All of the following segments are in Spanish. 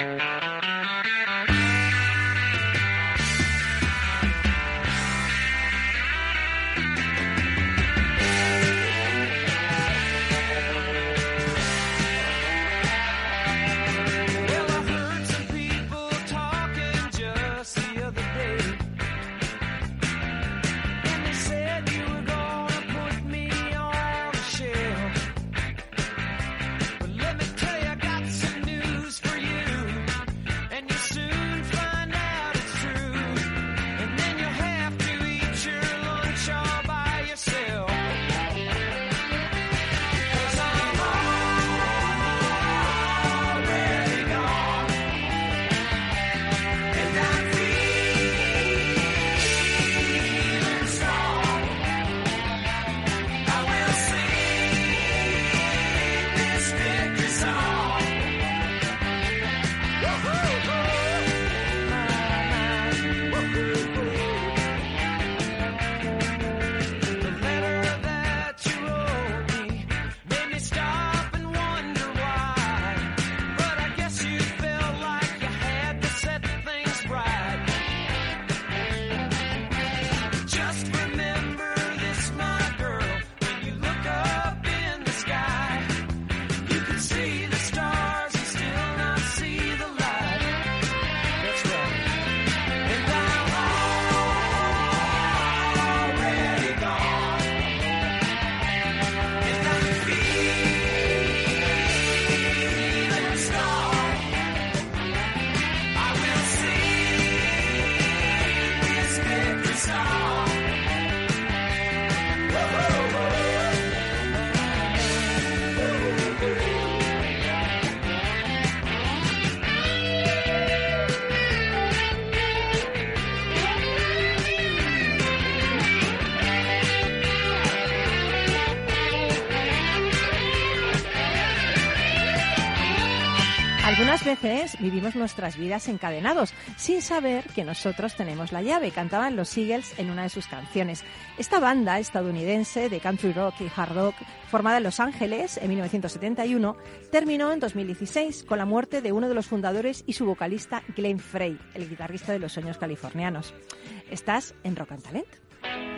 Algunas vivimos nuestras vidas encadenados, sin saber que nosotros tenemos la llave, cantaban los Eagles en una de sus canciones. Esta banda estadounidense de country rock y hard rock, formada en Los Ángeles en 1971, terminó en 2016 con la muerte de uno de los fundadores y su vocalista Glenn Frey, el guitarrista de los sueños californianos. Estás en Rock and Talent.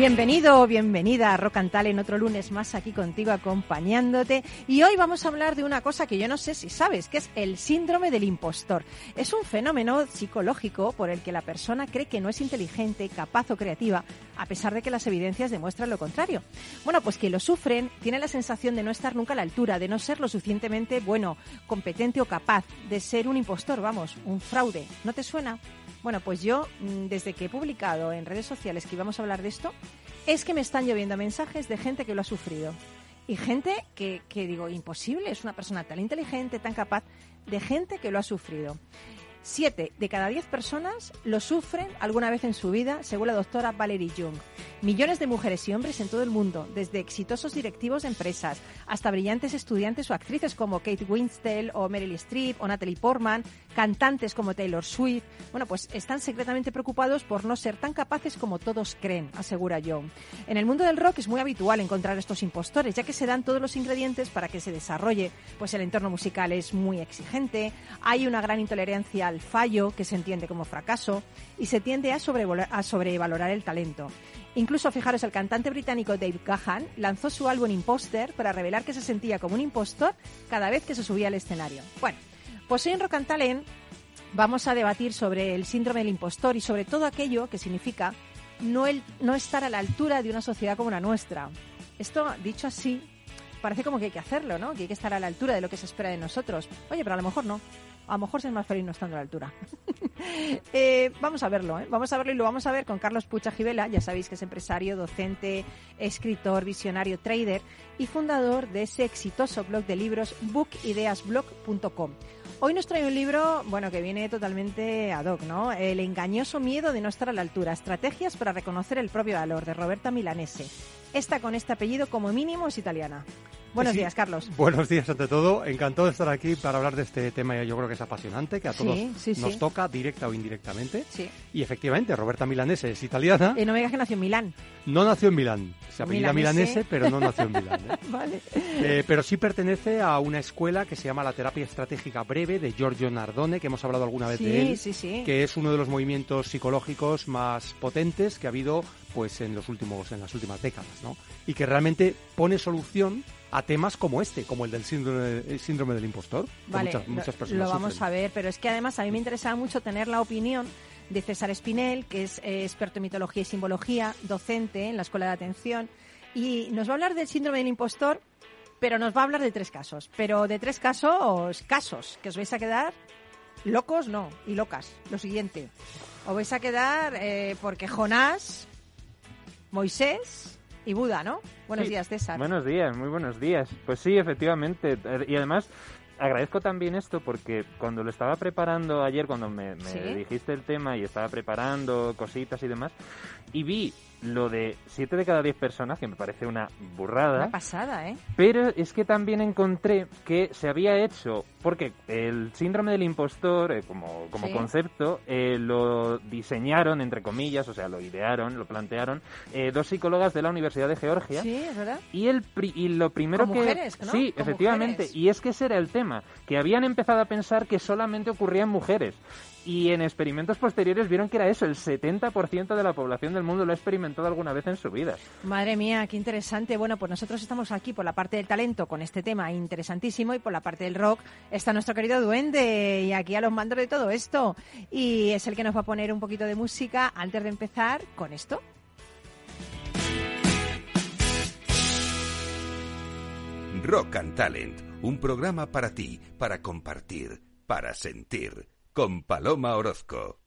Bienvenido o bienvenida a Rock and en otro lunes más aquí contigo acompañándote. Y hoy vamos a hablar de una cosa que yo no sé si sabes, que es el síndrome del impostor. Es un fenómeno psicológico por el que la persona cree que no es inteligente, capaz o creativa, a pesar de que las evidencias demuestran lo contrario. Bueno, pues que lo sufren tienen la sensación de no estar nunca a la altura, de no ser lo suficientemente bueno, competente o capaz, de ser un impostor, vamos, un fraude. ¿No te suena? Bueno, pues yo, mm, desde que he publicado en redes sociales que íbamos a hablar de esto, es que me están lloviendo mensajes de gente que lo ha sufrido. Y gente que, que digo, imposible, es una persona tan inteligente, tan capaz, de gente que lo ha sufrido. Siete de cada diez personas lo sufren alguna vez en su vida, según la doctora Valerie Jung. Millones de mujeres y hombres en todo el mundo, desde exitosos directivos de empresas hasta brillantes estudiantes o actrices como Kate Winslet o Meryl Streep o Natalie Portman, cantantes como Taylor Swift, bueno, pues están secretamente preocupados por no ser tan capaces como todos creen, asegura Jung. En el mundo del rock es muy habitual encontrar estos impostores, ya que se dan todos los ingredientes para que se desarrolle, pues el entorno musical es muy exigente, hay una gran intolerancia al fallo, que se entiende como fracaso, y se tiende a, a sobrevalorar el talento. Incluso, fijaros, el cantante británico Dave Gahan lanzó su álbum Imposter para revelar que se sentía como un impostor cada vez que se subía al escenario. Bueno, pues hoy en Rock and Talent vamos a debatir sobre el síndrome del impostor y sobre todo aquello que significa no, no estar a la altura de una sociedad como la nuestra. Esto, dicho así, parece como que hay que hacerlo, ¿no? Que hay que estar a la altura de lo que se espera de nosotros. Oye, pero a lo mejor no. A lo mejor es más feliz no estando a la altura. Eh, vamos a verlo, ¿eh? vamos a verlo y lo vamos a ver con Carlos Pucha Gibela, ya sabéis que es empresario, docente, escritor, visionario, trader y fundador de ese exitoso blog de libros bookideasblog.com. Hoy nos trae un libro, bueno, que viene totalmente ad hoc, ¿no? El engañoso miedo de no estar a la altura, estrategias para reconocer el propio valor, de Roberta Milanese. Esta con este apellido como mínimo es italiana. Buenos días, Carlos. Buenos días ante todo. Encantado de estar aquí para hablar de este tema. Yo creo que es apasionante, que a todos nos toca directa o indirectamente. Y efectivamente, Roberta Milanese es italiana. Y no me digas que nació en Milán. No nació en Milán. Se apellida Milanese, pero no nació en Milán. ¿eh? vale. Eh, pero sí pertenece a una escuela que se llama la terapia estratégica breve de Giorgio Nardone, que hemos hablado alguna vez de él. Sí, sí. Que es uno de los movimientos psicológicos más potentes que ha habido pues en los últimos en las últimas décadas, ¿no? Y que realmente pone solución a temas como este, como el del síndrome, síndrome del impostor. Vale, muchas, personas lo, vamos a ver, pero es que además a mí me interesaba mucho tener la opinión de César Espinel, que es eh, experto en mitología y simbología, docente en la Escuela de Atención, y nos va a hablar del síndrome del impostor, pero nos va a hablar de tres casos, pero de tres casos, casos, que os vais a quedar locos, no, y locas. Lo siguiente, os vais a quedar eh, porque Jonás, Moisés y Buda, ¿no? Buenos días, César. Buenos días, muy buenos días. Pues sí, efectivamente. Y además, agradezco también esto porque cuando lo estaba preparando ayer, cuando me, dijiste el tema y estaba preparando cositas y demás, y vi lo de 7 de cada 10 personas, que me parece una burrada. Una pasada, ¿eh? Pero es que también encontré que se había hecho, porque el síndrome del impostor, eh, como, como concepto, eh, lo diseñaron, entre comillas, o sea, lo idearon, lo plantearon, eh, dos psicólogas de la Universidad de Georgia. Sí, es verdad. Y, el y lo primero que... Mujeres, ¿no? Sí, efectivamente. Y es que ese era el tema, que habían empezado a pensar que solamente ocurría en mujeres. Y en experimentos posteriores vieron que era eso, el 70% de la población del mundo lo ha experimentado alguna vez en su vida. Madre mía, qué interesante. Bueno, pues nosotros estamos aquí por la parte del talento con este tema interesantísimo y por la parte del rock está nuestro querido duende y aquí a los mandos de todo esto. Y es el que nos va a poner un poquito de música antes de empezar con esto. Rock and Talent, un programa para ti, para compartir, para sentir con Paloma Orozco.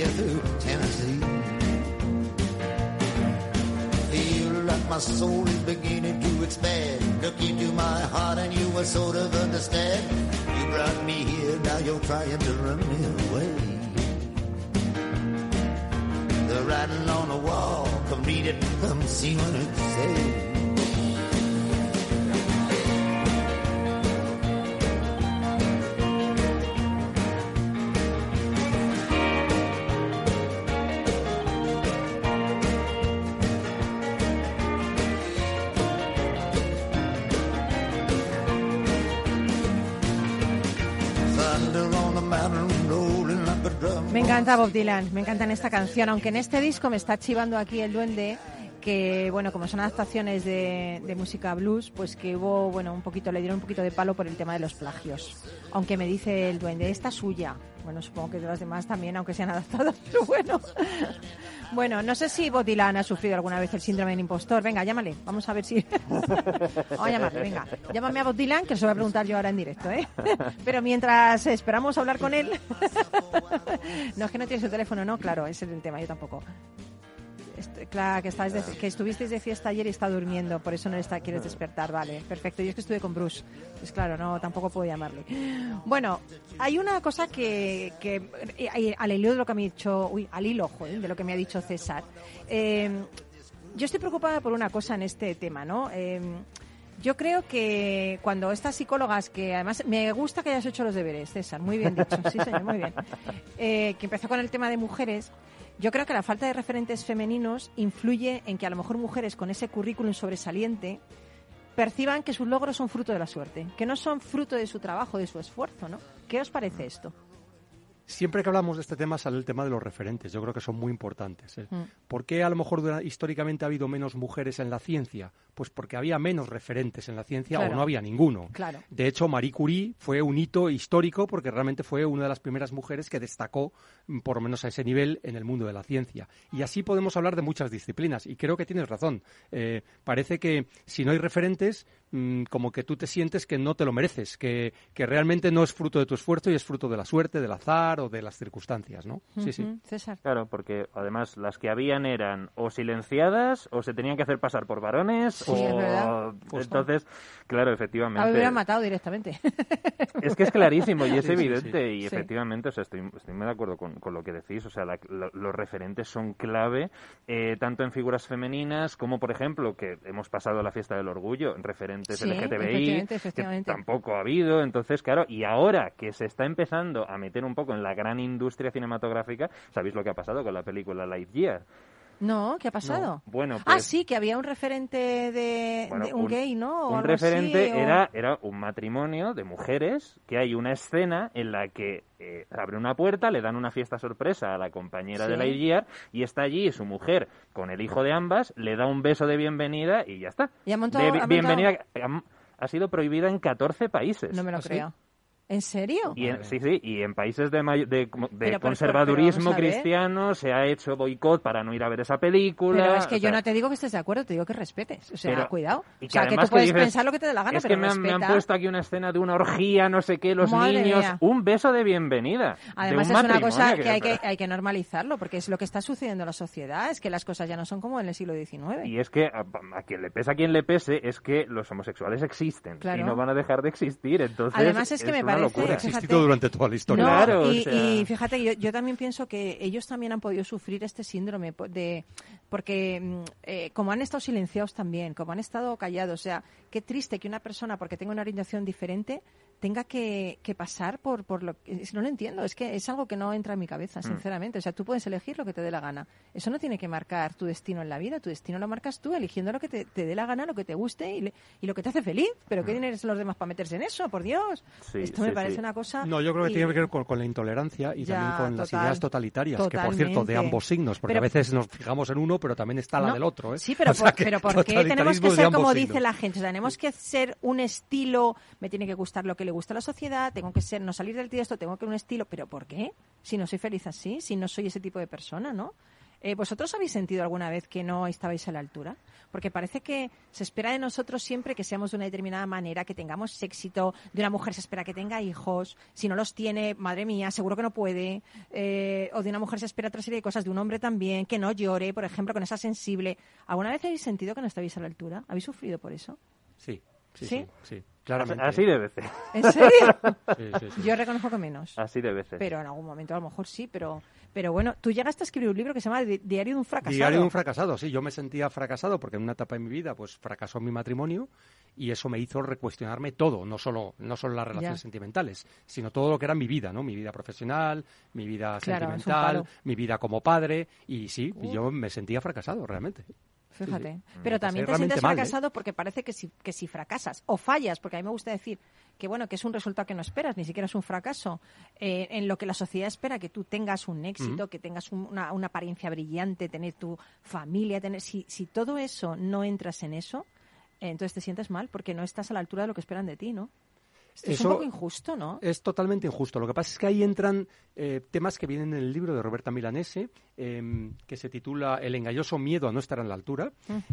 way through Tennessee. Feel like my soul is beginning to expand. Look into my heart and you will sort of understand. You brought me here, now you're trying to run me away. The writing on the wall, come read it, come see what it says. Encanta Bob Dylan, me encanta esta canción, aunque en este disco me está chivando aquí el duende que bueno como son adaptaciones de, música blues pues que hubo bueno un poquito le dieron un poquito de palo por el tema de los plagios. Aunque me dice el duende esta suya bueno supongo que de las demás también aunque sean adaptadas pero bueno. Bueno no sé si Bob Dylan ha sufrido alguna vez el síndrome del impostor. Venga llámale vamos a ver si vamos a llamarle venga. Llámame a Bob Dylan que se lo voy a preguntar yo ahora en directo ¿eh? pero mientras esperamos hablar con él. No es que no tiene su teléfono no claro ese es el tema yo tampoco claro, que, estás que estuvisteis de fiesta ayer y está durmiendo, por eso no está, quieres despertar, vale, perfecto. Yo es que estuve con Bruce, pues claro, no, tampoco puedo llamarle. Bueno, hay una cosa que, que al hilo de lo que me ha dicho, uy, al de lo que me ha dicho César. Eh, yo estoy preocupada por una cosa en este tema, ¿no? Eh, yo creo que cuando estas psicólogas, que además me gusta que hayas hecho los deberes, César, muy bien dicho, sí señor, muy bien, eh, que empezó con el tema de mujeres, yo creo que la falta de referentes femeninos influye en que a lo mejor mujeres con ese currículum sobresaliente perciban que sus logros son fruto de la suerte, que no son fruto de su trabajo, de su esfuerzo, ¿no? ¿Qué os parece esto? Siempre que hablamos de este tema sale el tema de los referentes. Yo creo que son muy importantes. ¿eh? Mm. ¿Por qué a lo mejor históricamente ha habido menos mujeres en la ciencia? Pues porque había menos referentes en la ciencia o no había ninguno. Claro. De hecho, Marie Curie fue un hito histórico porque realmente fue una de las primeras mujeres que destacó, mm, por lo menos a ese nivel, en el mundo de la ciencia. Y así podemos hablar de muchas disciplinas. Y creo que tienes razón. Eh, parece que si no hay referentes, Mm, como que tú te sientes que no te lo mereces, que, que, realmente no es fruto de tu esfuerzo y es fruto de la suerte, del azar o de las circunstancias, ¿no? Sí, sí. César. Claro, porque además las que habían eran o silenciadas o se tenían que hacer pasar por varones o... Entonces, claro, efectivamente... Me hubieran matado directamente. Es que es clarísimo y es evidente y efectivamente, o sea, estoy, estoy muy de acuerdo con, con lo que decís, o sea, los referentes son clave, eh, tanto en figuras femeninas como, por ejemplo, que hemos pasado la fiesta del orgullo, referentes LGTBI, que tampoco ha habido. Entonces, claro, y ahora que se está empezando a meter un poco en la gran industria cinematográfica, ¿sabéis lo que ha pasado con la película Lightyear? No, ¿qué ha pasado? Bueno, ah, pues sí, que había un referente de, un, gay, ¿no? un referente era era un matrimonio de mujeres que hay una escena en la que eh, abre una puerta, le dan una fiesta sorpresa a la compañera de la Lightyear y está allí su mujer con el hijo de ambas, le da un beso de bienvenida y ya está. ¿Y ha montado, bienvenida ha, sido prohibida en 14 países. No me lo ¿Ah, creo. ¿En serio? Y sí, sí, y en países de, de, conservadurismo cristiano se ha hecho boicot para no ir a ver esa película. Pero es que yo no te digo que estés de acuerdo, te digo que respetes. O sea, cuidado. o sea, que tú puedes pensar lo que te dé la gana, es que me han, puesto aquí una escena de una orgía, no sé qué, los niños. Un beso de bienvenida. Además, es una cosa que, hay que hay que normalizarlo, porque es lo que está sucediendo en la sociedad, es que las cosas ya no son como en el siglo XIX. Y es que a, quien le pese a quien le pese, es que los homosexuales existen y no van a dejar de existir. Entonces, Además, es que me parece durante toda la historia. claro, y, fíjate, yo, yo, también pienso que ellos también han podido sufrir este síndrome de porque mm, eh, como han estado silenciados también, como han estado callados, o sea, qué triste que una persona, porque tenga una orientación diferente, tenga que, pasar por, por lo que... No lo entiendo, es que es algo que no entra en mi cabeza, mm. sinceramente. O sea, tú puedes elegir lo que te dé la gana. Eso no tiene que marcar tu destino en la vida, tu destino lo marcas tú, eligiendo lo que te, dé la gana, lo que te guste y, y, lo que te hace feliz. Pero ¿qué tienes mm. los demás para meterse en eso? Por Dios. Esto me parece una cosa... No, yo creo que tiene que ver con, la intolerancia y también con las ideas totalitarias, que por cierto, de ambos signos, porque a veces nos fijamos en uno, pero también está la del otro. ¿eh? Sí, pero, pero ¿por qué tenemos que ser como dice la gente? tenemos que ser un estilo, me tiene que gustar lo que le gusta a la sociedad, tengo que ser, no salir del tiesto, tengo que un estilo, pero ¿por qué? Si no soy feliz así, si no soy ese tipo de persona, ¿no? Eh, ¿Vosotros habéis sentido alguna vez que no estabais a la altura? Porque parece que se espera de nosotros siempre que seamos de una determinada manera, que tengamos éxito. De una mujer se espera que tenga hijos. Si no los tiene, madre mía, seguro que no puede. Eh, o de una mujer se espera otra serie de cosas. De un hombre también, que no llore, por ejemplo, que no sea sensible. ¿Alguna vez habéis sentido que no estabais a la altura? ¿Habéis sufrido por eso? Sí. Sí, sí, claramente. Así de veces. ¿En serio? Yo reconozco que menos. Así de veces. Pero en algún momento a lo mejor sí, pero pero bueno, tú llegaste a escribir un libro que se llama Diario de un fracasado. Diario de un fracasado, sí. Yo me sentía fracasado porque en una etapa de mi vida pues fracasó mi matrimonio y eso me hizo recuestionarme todo, no solo, no solo las relaciones sentimentales, sino todo lo que era mi vida, ¿no? Mi vida profesional, mi vida sentimental, mi vida como padre y sí, yo me sentía fracasado realmente. Fíjate. Pero también te sientes ¿eh? fracasado porque parece que si, que si fracasas o fallas, porque a mí me gusta decir que bueno, que es un resultado que no esperas, ni siquiera es un fracaso, eh, en lo que la sociedad espera que tú tengas un éxito, que tengas una, una, apariencia brillante, tener tu familia, tener si, si todo eso no entras en eso, entonces te sientes mal porque no estás a la altura de lo que esperan de ti, ¿no? Es un poco injusto, ¿no? Es totalmente injusto. Lo que pasa es que ahí entran eh, temas que vienen en el libro de Roberta Milanese, em, que se titula El engañoso miedo a no estar en la altura,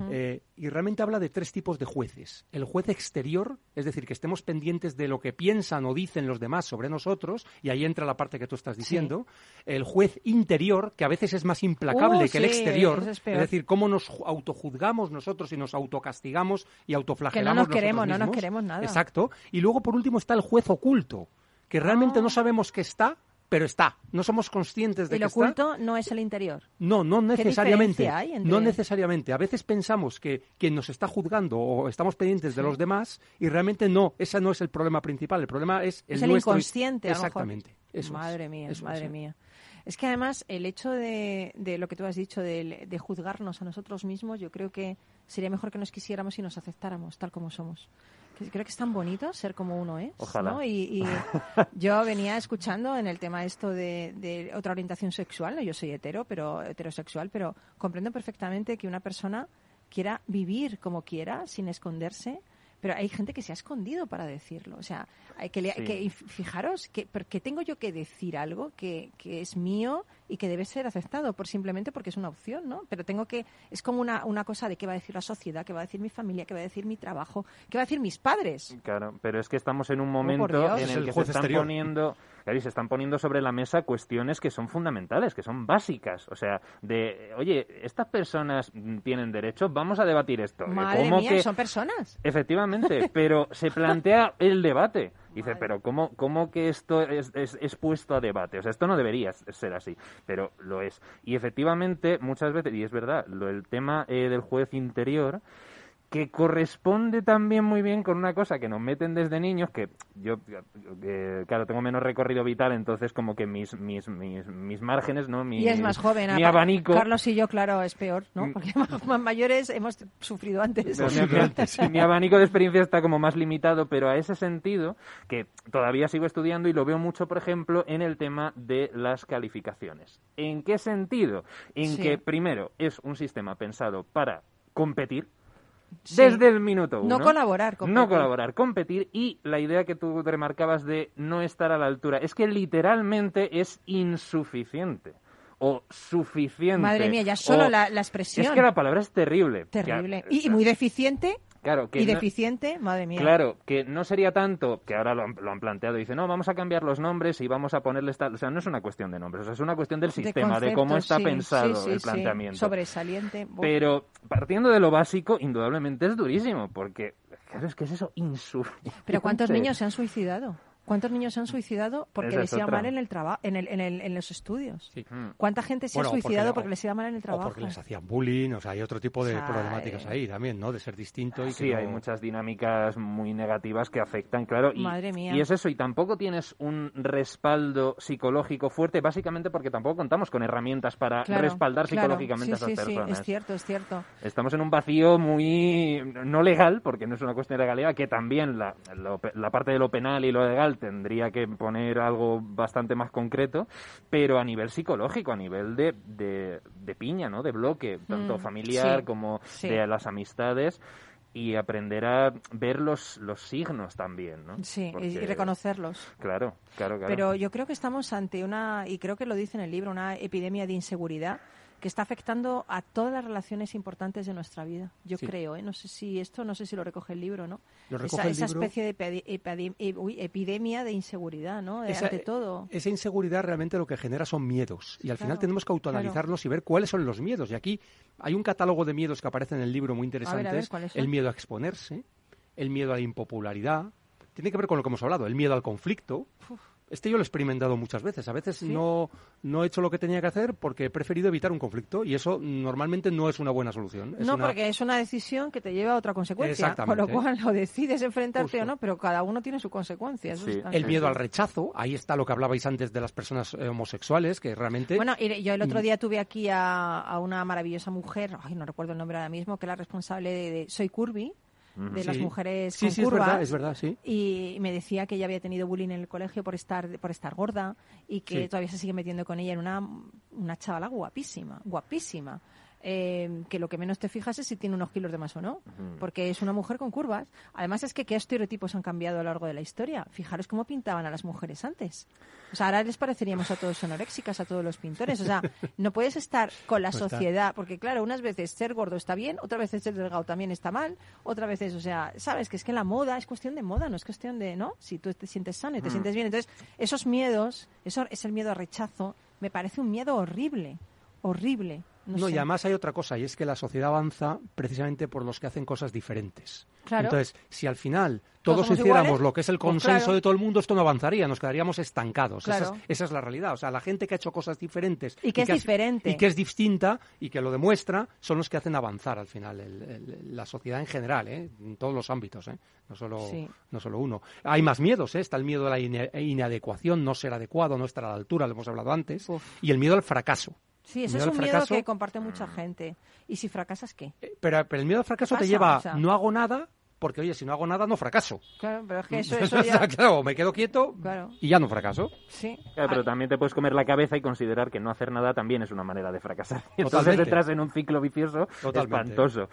eh, y realmente habla de tres tipos de jueces. El juez exterior, es decir, que estemos pendientes de lo que piensan o dicen los demás sobre nosotros, y ahí entra la parte que tú estás diciendo. El juez interior, que a veces es más implacable uh, que el exterior, es, decir, cómo nos autojuzgamos nosotros y nos autocastigamos y autoflagelamos. Que no nos queremos, no nos queremos nada. Exacto. Y luego, por último, está el juez oculto, que realmente no ah. sabemos que está, pero está. No somos conscientes de que está. ¿El oculto no es el interior? No, no necesariamente. No necesariamente. A veces pensamos que quien nos está juzgando o estamos pendientes de los demás y realmente no, ese no es el problema principal. El problema es el, es el inconsciente. Exactamente. madre mía, madre mía. Es que además el hecho de, de lo que tú has dicho, de, de, juzgarnos a nosotros mismos, yo creo que sería mejor que nos quisiéramos y nos aceptáramos tal como somos creo que es tan bonito ser como uno es. Ojalá. Y, yo venía escuchando en el tema esto de, otra orientación sexual, yo soy hetero, pero heterosexual, pero comprendo perfectamente que una persona quiera vivir como quiera, sin esconderse, pero hay gente que se ha escondido para decirlo. O sea, hay que, que fijaros que, que tengo yo que decir algo que, que es mío y que debe ser aceptado por simplemente porque es una opción, ¿no? Pero tengo que es como una, una cosa de qué va a decir la sociedad, qué va a decir mi familia, qué va a decir mi trabajo, qué va a decir mis padres. Claro, pero es que estamos en un oh, momento en el, que se están poniendo se están poniendo sobre la mesa cuestiones que son fundamentales, que son básicas. O sea, de, oye, estas personas tienen derechos, vamos a debatir esto. Madre mía, son personas. Efectivamente, pero se plantea el debate. Dice, pero ¿cómo, ¿cómo que esto es, es, puesto a debate? O sea, esto no debería ser así, pero lo es. Y efectivamente, muchas veces, y es verdad, lo, el tema eh, del juez interior que corresponde también muy bien con una cosa que nos meten desde niños, que yo, claro, tengo menos recorrido vital, entonces como que mis, mis, mis, márgenes, ¿no? Mi, y es más joven. Mi abanico... Carlos y yo, claro, es peor, ¿no? Mm. Porque más, mayores hemos sufrido antes. mi, mi abanico de experiencia está como más limitado, pero a ese sentido, que todavía sigo estudiando y lo veo mucho, por ejemplo, en el tema de las calificaciones. ¿En qué sentido? En que, primero, es un sistema pensado para competir, desde el minuto uno. No colaborar, competir. No colaborar, competir. Y la idea que tú remarcabas de no estar a la altura, es que literalmente es insuficiente o suficiente. Madre mía, ya solo la, expresión. Es que la palabra es terrible. Terrible. y, muy deficiente Claro, que y deficiente, madre mía. Claro, que no sería tanto, que ahora lo han, planteado, dice, no, vamos a cambiar los nombres y vamos a ponerles tal. O sea, no es una cuestión de nombres, o sea, es una cuestión del sistema, de, cómo está pensado el planteamiento. Sobresaliente. Pero partiendo de lo básico, indudablemente es durísimo, porque, claro, es que es eso, insuficiente. Pero ¿cuántos niños se han suicidado? ¿Cuántos niños se han suicidado porque les iba mal en el trabajo, en, el, en, el, en, los estudios? Mm. ¿Cuánta gente se ha suicidado porque, les iba mal en el trabajo? O porque les hacían bullying, o sea, hay otro tipo de problemáticas ahí también, ¿no? De ser distinto y Sí, hay muchas dinámicas muy negativas que afectan, claro. Y, Madre mía. Y es eso, y tampoco tienes un respaldo psicológico fuerte, básicamente porque tampoco contamos con herramientas para respaldar psicológicamente a esas personas. Sí, es cierto, es cierto. Estamos en un vacío muy no legal, porque no es una cuestión de legalidad, que también la, la parte de lo penal y lo legal tendría que poner algo bastante más concreto, pero a nivel psicológico, a nivel de, de, piña, ¿no? De bloque, tanto mm, familiar como de las amistades y aprender a ver los, los signos también, ¿no? Sí, y reconocerlos. Claro, claro, claro. Pero yo creo que estamos ante una, y creo que lo dice en el libro, una epidemia de inseguridad que está afectando a todas las relaciones importantes de nuestra vida. Yo creo, ¿eh? no sé si esto, no sé si lo recoge el libro, ¿no? esa, especie de epidemia de inseguridad, ¿no? ante todo. Esa inseguridad realmente lo que genera son miedos y al final tenemos que autoanalizarlos y ver cuáles son los miedos. Y aquí hay un catálogo de miedos que aparece en el libro muy interesante. el miedo a exponerse, el miedo a la impopularidad. Tiene que ver con lo que hemos hablado, el miedo al conflicto. Este yo lo he experimentado muchas veces. A veces no, no he hecho lo que tenía que hacer porque he preferido evitar un conflicto y eso normalmente no es una buena solución. no, porque es una decisión que te lleva a otra consecuencia. Con lo cual lo decides enfrentarte o no, pero cada uno tiene su consecuencia. el miedo al rechazo, ahí está lo que hablabais antes de las personas eh, homosexuales, que realmente... Bueno, yo el otro día tuve aquí a, una maravillosa mujer, ay, no recuerdo el nombre ahora mismo, que es la responsable de Soy Curvy, de las mujeres sí, con sí, curvas, es verdad, sí. Y me decía que ella había tenido bullying en el colegio por estar por estar gorda y que todavía se sigue metiendo con ella en una, una chavala guapísima, guapísima. Eh, que lo que menos te fijas es si tiene unos kilos de más o no, porque es una mujer con curvas. Además es que qué estereotipos han cambiado a lo largo de la historia. Fijaros cómo pintaban a las mujeres antes. O sea, ahora les pareceríamos a todos anoréxicas, a todos los pintores. O sea, no puedes estar con la sociedad, porque claro, unas veces ser gordo está bien, otras veces ser delgado también está mal, otras veces, o sea, sabes que es que la moda es cuestión de moda, no es cuestión de, ¿no? Si tú te sientes sano y te mm. sientes bien. Entonces, esos miedos, eso es el miedo a rechazo, me parece un miedo horrible, horrible. No, y además hay otra cosa, y es que la sociedad avanza precisamente por los que hacen cosas diferentes. Entonces, si al final todos hiciéramos lo que es el pues consenso de todo el mundo, esto no avanzaría, nos quedaríamos estancados. Esa, es, la realidad. O sea, la gente que ha hecho cosas diferentes y que es diferente y que es distinta y que lo demuestra son los que hacen avanzar al final la sociedad en general, ¿eh? en todos los ámbitos, ¿eh? no solo no solo uno. Hay más miedos, ¿eh? está el miedo de la inadecuación, no ser adecuado, no estar a la altura, lo hemos hablado antes, y el miedo al fracaso. Sí, eso es un miedo que comparte mucha gente. ¿Y si fracasas qué? Eh, pero, el miedo al fracaso te lleva, no hago nada, porque oye, si no hago nada no fracaso. Claro, pero es que eso, eso ya... claro, me quedo quieto y ya no fracaso. Sí. pero también te puedes comer la cabeza y considerar que no hacer nada también es una manera de fracasar. Entonces entras en un ciclo vicioso espantoso.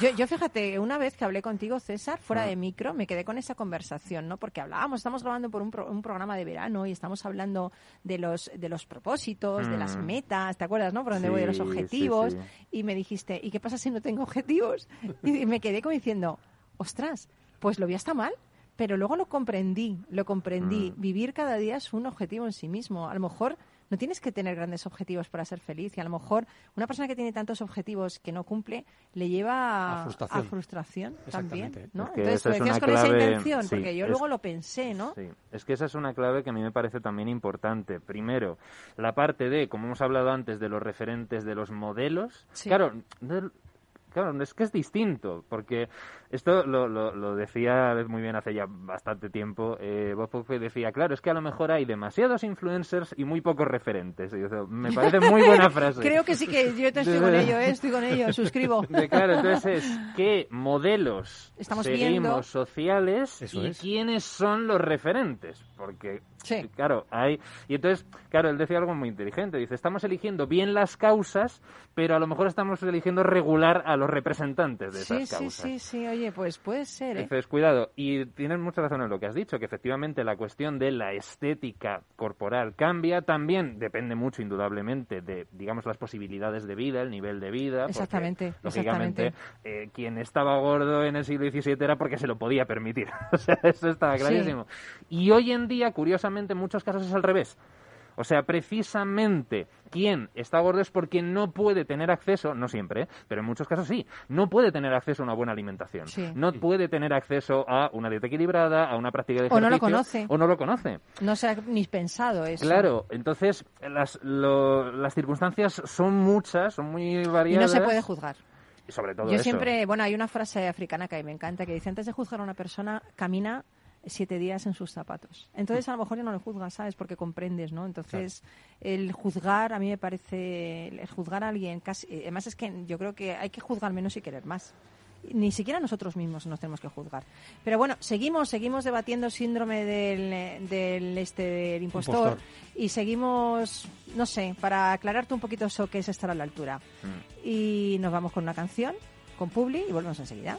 Yo, yo fíjate, una vez que hablé contigo, César, fuera ah. de micro, me quedé con esa conversación, ¿no? Porque hablábamos, estamos grabando por un, un programa de verano y estamos hablando de los, de los propósitos, de las mm. metas, ¿te acuerdas, no? Por dónde voy, de los objetivos. Y me dijiste, ¿y qué pasa si no tengo objetivos? Y me quedé como diciendo, ostras, pues lo vi hasta mal pero luego lo comprendí, lo comprendí. Mm. Vivir cada día es un objetivo en sí mismo. A lo mejor no tienes que tener grandes objetivos para ser feliz y a lo mejor una persona que tiene tantos objetivos que no cumple le lleva a frustración, también, ¿no? Entonces, tú decías con esa intención, porque yo luego lo pensé, ¿no? Sí, es que esa es una clave que a mí me parece también importante. Primero, la parte de, como hemos hablado antes, de los referentes, de los modelos. Claro, Claro, es que es distinto, porque esto lo, lo, decía muy bien hace ya bastante tiempo. Eh, Bob decía, claro, es que a lo mejor hay demasiados influencers y muy pocos referentes. me parece muy buena frase. Creo que sí que yo estoy con ello, eh, estoy con ello, suscribo. claro, entonces es qué modelos Estamos seguimos sociales y quiénes son los referentes, porque Sí. Claro, hay. Y entonces, claro, él decía algo muy inteligente. Dice: estamos eligiendo bien las causas, pero a lo mejor estamos eligiendo regular a los representantes de esas causas. Sí, sí, sí. Oye, pues puede ser. ¿eh? Entonces, cuidado. Y tienes mucha razón en lo que has dicho, que efectivamente la cuestión de la estética corporal cambia. También depende mucho, indudablemente, de, digamos, las posibilidades de vida, el nivel de vida. Exactamente. lógicamente, Eh, quien estaba gordo en el siglo XVII era porque se lo podía permitir. o sea, eso estaba clarísimo. Y hoy en día, curiosamente, en muchos casos es al revés. O sea, precisamente quien está gordo es porque no puede tener acceso, no siempre, ¿eh? pero en muchos casos sí, no puede tener acceso a una buena alimentación. No puede tener acceso a una dieta equilibrada, a una práctica de ejercicio. O no lo conoce. O no lo conoce. No se ha ni pensado eso. Claro, entonces las, las circunstancias son muchas, son muy variadas. Y no se puede juzgar. sobre todo Yo siempre, bueno, hay una frase africana que me encanta que dice, antes de juzgar a una persona, camina siete días en sus zapatos. Entonces, a lo mejor ya no le juzgas, ¿sabes? Porque comprendes, ¿no? Entonces, el juzgar, a mí me parece, el juzgar a alguien, casi, eh, además es que yo creo que hay que juzgar menos y querer más. Ni siquiera nosotros mismos nos tenemos que juzgar. Pero bueno, seguimos, seguimos debatiendo síndrome del, del este del impostor, y seguimos, no sé, para aclararte un poquito eso que es estar a la altura. Mm. Y nos vamos con una canción, con Publi y volvemos enseguida.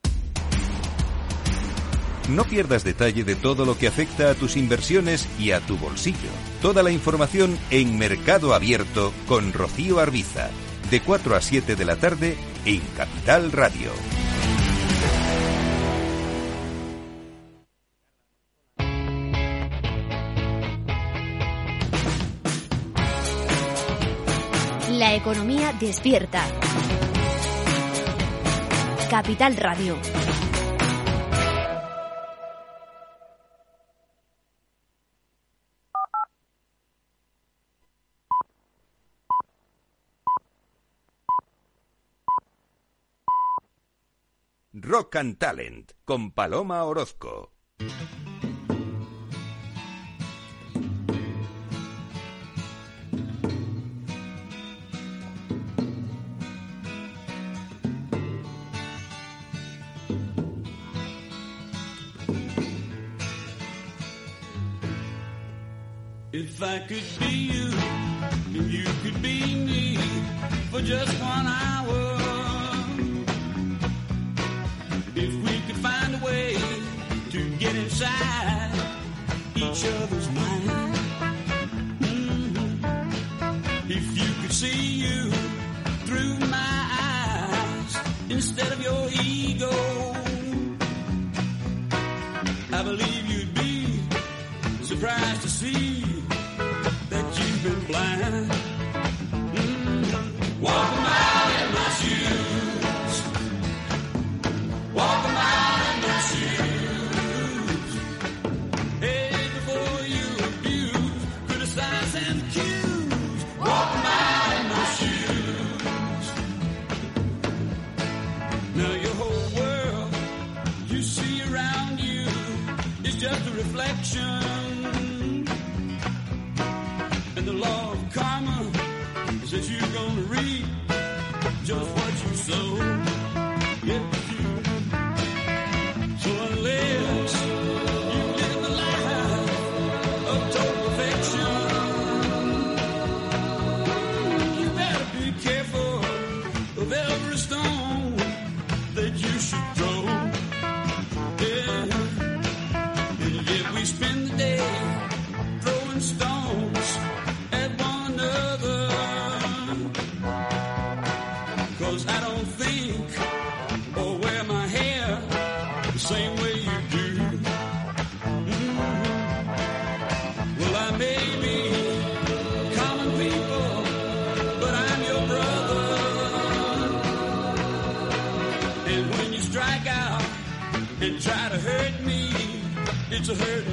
No pierdas detalle de todo lo que afecta a tus inversiones y a tu bolsillo. Toda la información en Mercado Abierto con Rocío Arbiza, de 4 a 7 de la tarde en Capital Radio. La economía despierta. Capital Radio. Rock and Talent con Paloma Orozco. If I could be you, and you could be me for just one hour. Each other's mind. Mhm. If you could see you through my eyes instead of your ego, I believe you'd be surprised to see that you've been blind. Mm. Walk it's a hurting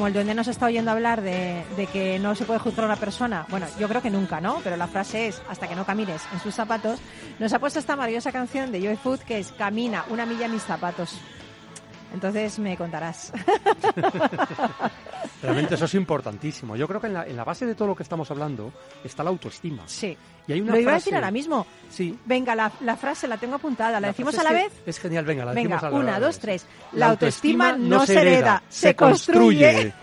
como el duende nos está oyendo hablar de, de que no se puede juzgar a una persona, bueno, yo creo que nunca, ¿no? Pero la frase es, hasta que no camines en sus zapatos, nos ha puesto esta maravillosa canción de Joy Food que es Camina una milla en mis zapatos. Entonces me contarás. Realmente eso es importantísimo. Yo creo que en la, en la base de todo lo que estamos hablando está la autoestima. Sí. Y hay una Lo iba a decir ahora mismo. Sí. Venga, la, la frase la tengo apuntada. ¿La, decimos a la vez? Es genial, venga, la Venga, decimos a la una, vez. dos, tres. La autoestima no se hereda, se construye.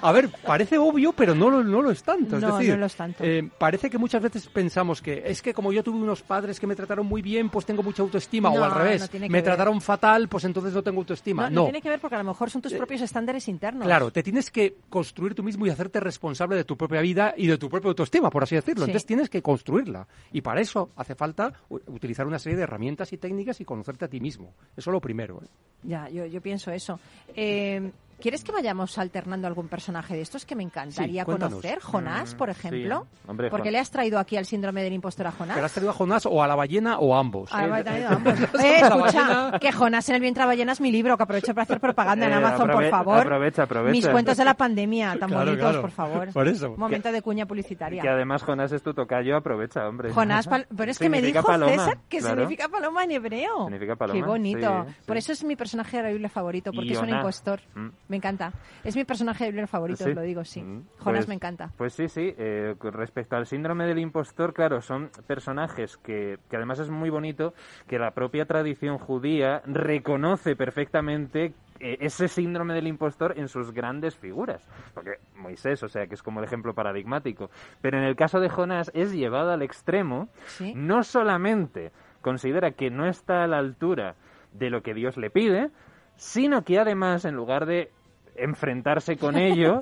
A ver, parece obvio, pero no lo, no lo es tanto. Es No, decir, no lo es tanto. eh, parece que muchas veces pensamos que es que como yo tuve unos padres que me trataron muy bien, pues tengo mucha autoestima. No, o al revés, me ver. trataron fatal, pues entonces no tengo autoestima. No, no tiene que ver porque a lo mejor son tus propios estándares internos. Claro, te tienes que construir tú mismo y hacerte responsable de tu propia vida y de tu propia autoestima, por así decirlo. Sí. Entonces tienes que construirla. Y para eso hace falta utilizar una serie de herramientas y técnicas y conocerte a ti mismo. Eso es lo primero. ¿eh? Ya, yo, yo pienso eso. Eh, ¿Quieres que vayamos alternando algún personaje de estos que me encantaría Sí, conocer? Jonás, por ejemplo. sí. Hombre, porque le has traído aquí al síndrome del impostor a Jonás. ¿Pero has traído a Jonás o a la ballena o a ambos? Ah, Eh, vale, eh, ambos. Eh, escucha, que Jonás en el vientre de ballena es mi libro, que aprovecho para hacer propaganda en Eh, Amazon, por favor. aprovecha, aprovecha. Mis cuentos de la pandemia, tan Claro, bonitos, claro. por favor. Por eso. Momento de cuña publicitaria. Que además Jonás es tu tocayo, aprovecha, hombre. Jonás, pero es que me dijo paloma, César que claro. significa paloma en hebreo. Significa paloma, Qué bonito. sí, sí. Por eso es mi personaje de la Biblia favorito, porque es un impostor. Mm. Me encanta. Es mi personaje de favorito, Sí. os lo digo, sí. Mm. Jonás Pues- me encanta. Pues sí, sí. eh, respecto al síndrome del impostor, claro, son personajes que, que además es muy bonito que la propia tradición judía reconoce perfectamente eh, ese síndrome del impostor en sus grandes figuras. Porque Moisés, o sea, que es como el ejemplo paradigmático. Pero en el caso de Jonás es llevado al extremo, Sí. no solamente considera que no está a la altura de lo que Dios le pide, sino que además, en lugar de enfrentarse con ello,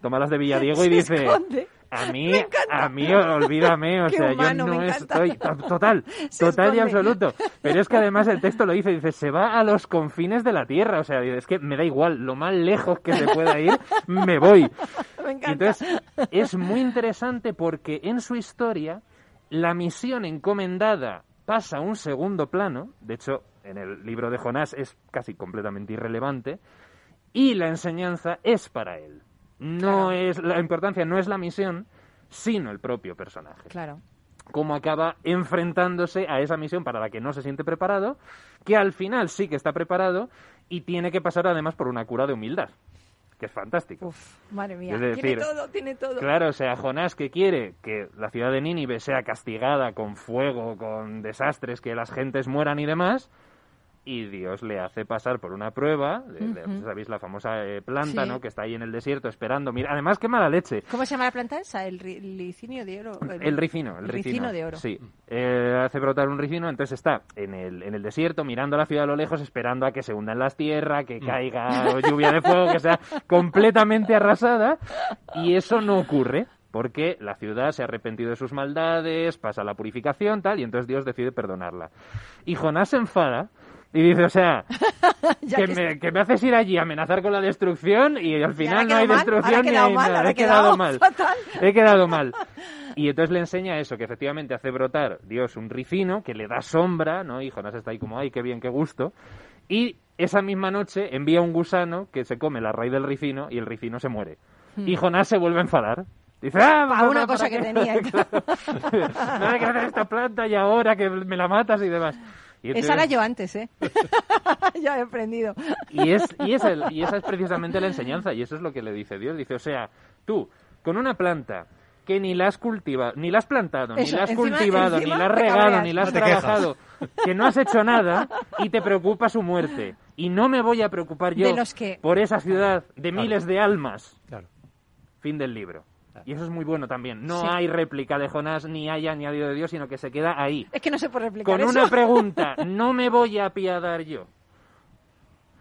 toma las de Villadiego y dice, esconde. a mí, a mí, olvídame, o Qué sea, humano, yo no estoy, to- total, Se total y absoluto. Pero es que además el texto lo dice, dice, se va a los confines de la tierra, o sea, es que me da igual, lo más lejos que se pueda ir, me voy. Me Y encanta. entonces es muy interesante porque en su historia la misión encomendada pasa a un segundo plano, de hecho en el libro de Jonás es casi completamente irrelevante, y la enseñanza es para él. No es la importancia no es la misión, sino el propio personaje. Claro. Cómo acaba enfrentándose a esa misión para la que no se siente preparado, que al final sí que está preparado y tiene que pasar además por una cura de humildad, que es fantástico. Uf, madre mía. Es decir, tiene todo, tiene todo. Claro, o sea, Jonás que quiere que la ciudad de Nínive sea castigada con fuego, con desastres, que las gentes mueran y demás, y Dios le hace pasar por una prueba, de- de- Ujú. ¿sabéis? La famosa eh, planta, Sí. ¿no? Que está ahí en el desierto esperando. Mira, además, qué mala leche. ¿Cómo se llama la planta esa? ¿El ri- licinio de oro? El ricino, el, el ricino de oro. Sí, Eh, hace brotar un ricino, entonces está en el, en el desierto mirando la ciudad a lo lejos, esperando a que se hundan las tierras, que caiga lluvia de fuego, que sea completamente arrasada, y eso no ocurre. Porque la ciudad se ha arrepentido de sus maldades, pasa la purificación, tal, y entonces Dios decide perdonarla. Y Jonás se enfada y dice, o sea, que, que me, que me haces ir allí a amenazar con la destrucción y al final no hay mal, destrucción ni hay mal, nada. He quedado mal. fatal. He quedado mal. Y entonces le enseña eso, que efectivamente hace brotar Dios un ricino que le da sombra, ¿no? Y Jonás está ahí como, ay, qué bien, qué gusto. Y esa misma noche envía un gusano que se come la raíz del ricino y el ricino se muere. Y Jonás se vuelve a enfadar. Dice, ah, Pa' una ¿para cosa qué?". que tenía. Nada que hacer esta planta y ahora que me la matas y demás. Y Esa era yo antes, ¿eh? ya he aprendido. y, es, y, es el- y esa es precisamente la enseñanza, y eso es lo que le dice Dios. Dice, o sea, tú, con una planta que ni la has cultivado, ni la has plantado, ni la has encima- cultivado, encima ni la has regado, cabreas. ni la has No te quejas. trabajado, que no has hecho nada y te preocupa su muerte. Y no me voy a preocupar yo De los que- por esa ciudad de miles de almas. Claro. Fin del libro. Y eso es muy bueno también. No Sí. hay réplica de Jonás, ni hay añadido de Dios, sino que se queda ahí. Es que no se puede replicar Con eso. una pregunta, no me voy a apiadar yo.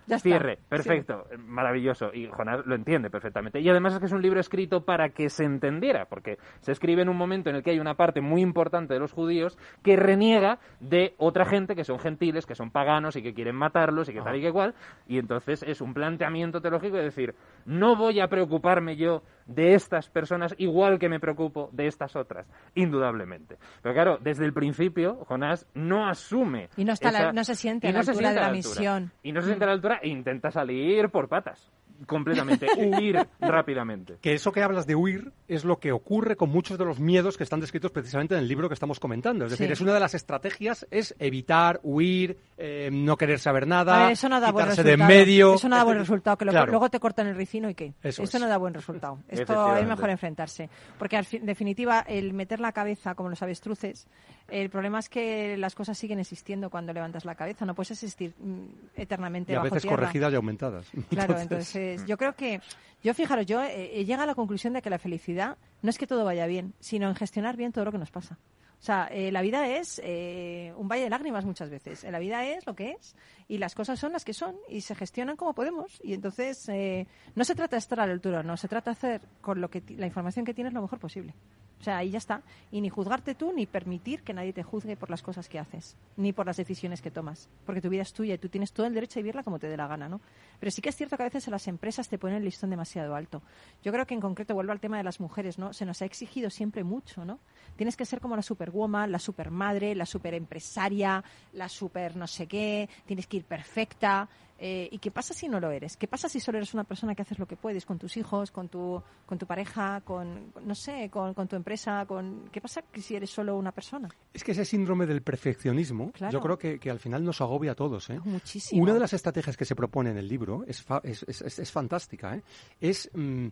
Ya está. Cierre, perfecto, maravilloso. Y Jonás lo entiende perfectamente. Y además es que es un libro escrito para que se entendiera, porque se escribe en un momento en el que hay una parte muy importante de los judíos que reniega de otra gente que son gentiles, que son paganos y que quieren matarlos y que tal y que cual. Y entonces es un planteamiento teológico de decir, no voy a preocuparme yo de estas personas igual que me preocupo de estas otras, indudablemente. Pero claro, desde el principio Jonás no asume Y no está la- no se siente y a la no se altura siente de la altura. misión. Y no se siente a la altura e intenta salir por patas. completamente, huir rápidamente. Que eso que hablas de huir es lo que ocurre con muchos de los miedos que están descritos precisamente en el libro que estamos comentando. Es decir, Sí. es una de las estrategias, es evitar, huir, eh, no querer saber nada, A ver, eso no da buen quitarse de en medio. Eso no da buen resultado, que lo- Claro. luego te cortan el ricino y qué. Eso es. no da buen resultado. Esto es mejor enfrentarse. Porque al fin- en definitiva, el meter la cabeza como los avestruces, el problema es que las cosas siguen existiendo cuando levantas la cabeza. No puedes existir mm, eternamente y a bajo veces tierra. corregidas y aumentadas. Claro, entonces yo creo que, yo fijaros, yo eh, he llegado a la conclusión de que la felicidad no es que todo vaya bien, sino en gestionar bien todo lo que nos pasa. O sea, eh, la vida es eh, un valle de lágrimas muchas veces. Eh, La vida es lo que es y las cosas son las que son y se gestionan como podemos. Y entonces eh, no se trata de estar a la altura, no, se trata de hacer con lo que la información que tienes lo mejor posible. O sea, ahí ya está. Y ni juzgarte tú, ni permitir que nadie te juzgue por las cosas que haces, ni por las decisiones que tomas. Porque tu vida es tuya y tú tienes todo el derecho a vivirla como te dé la gana, ¿no? Pero sí que es cierto que a veces en las empresas te ponen el listón demasiado alto. Yo creo que en concreto, vuelvo al tema de las mujeres, ¿no? Se nos ha exigido siempre mucho, ¿no? Tienes que ser como la superwoman, la supermadre, la superempresaria, la super no sé qué, tienes que ir perfecta. Eh, ¿Y qué pasa si no lo eres? ¿Qué pasa si solo eres una persona que haces lo que puedes con tus hijos, con tu, con tu pareja, con, no sé, con, con tu empresa? Con... ¿Qué pasa si eres solo una persona? Es que ese síndrome del perfeccionismo, Claro. yo creo que, que al final nos agobia a todos. ¿eh? Muchísimo. Una de las estrategias que se propone en el libro es, fa- es, es- es- es fantástica. ¿eh? Es mm,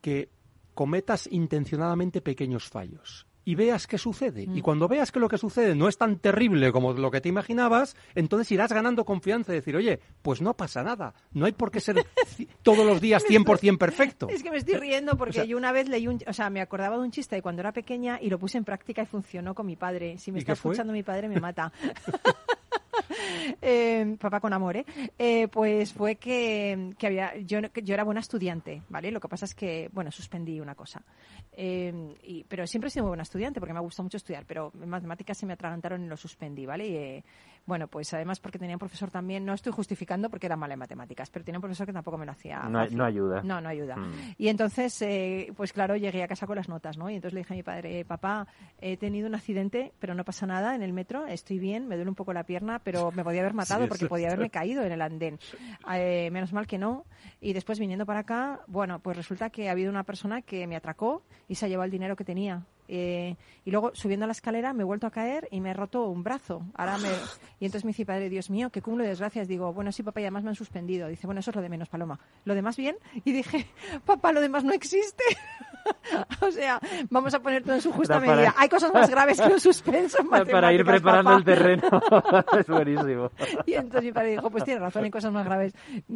que cometas intencionadamente pequeños fallos y veas qué sucede. Mm. Y cuando veas que lo que sucede no es tan terrible como lo que te imaginabas, entonces irás ganando confianza y decir, oye, pues no pasa nada. No hay por qué ser todos los días 100% perfecto. Es que me estoy riendo porque O sea- yo una vez leí un, o sea, me acordaba de un chiste de cuando era pequeña y lo puse en práctica y funcionó con mi padre. Si me ¿Y está escuchando mi padre me mata. Eh, papá con amor, ¿eh? Eh, Pues fue que, que había, yo, yo era buena estudiante, ¿vale? Lo que pasa es que, bueno, suspendí una cosa. Eh, pero siempre he sido muy buena estudiante porque me ha gustado mucho estudiar, pero en matemáticas se me atragantaron y lo suspendí, ¿vale? Bueno, pues además porque tenía un profesor también, no estoy justificando porque era mala en matemáticas, pero tenía un profesor que tampoco me lo hacía. No, no ayuda. No, no ayuda. Mm. Y entonces, eh, pues claro, llegué a casa con las notas, ¿no? Y entonces le dije a mi padre, papá, he tenido un accidente, pero no pasa nada en el metro, estoy bien, me duele un poco la pierna, pero me podía haber matado Sí, porque podía haberme caído en el andén. Eh, menos mal que no. Y después viniendo para acá, bueno, pues resulta que ha habido una persona que me atracó y se ha llevado el dinero que tenía. Eh, y luego subiendo la escalera me he vuelto a caer y me he roto un brazo. Ahora me... Y entonces me dice, padre, Dios mío, qué cúmulo de desgracias. Digo, bueno, sí, papá, y además me han suspendido. Dice, bueno, eso es lo de menos, Paloma. ¿Lo demás bien? Y dije, papá, lo demás no existe. o sea, vamos a poner todo en su justa para- medida. Hay cosas más graves que un suspenso en Para ir preparando papá. el terreno. es buenísimo. Y entonces mi padre dijo, pues tienes razón, hay cosas más graves.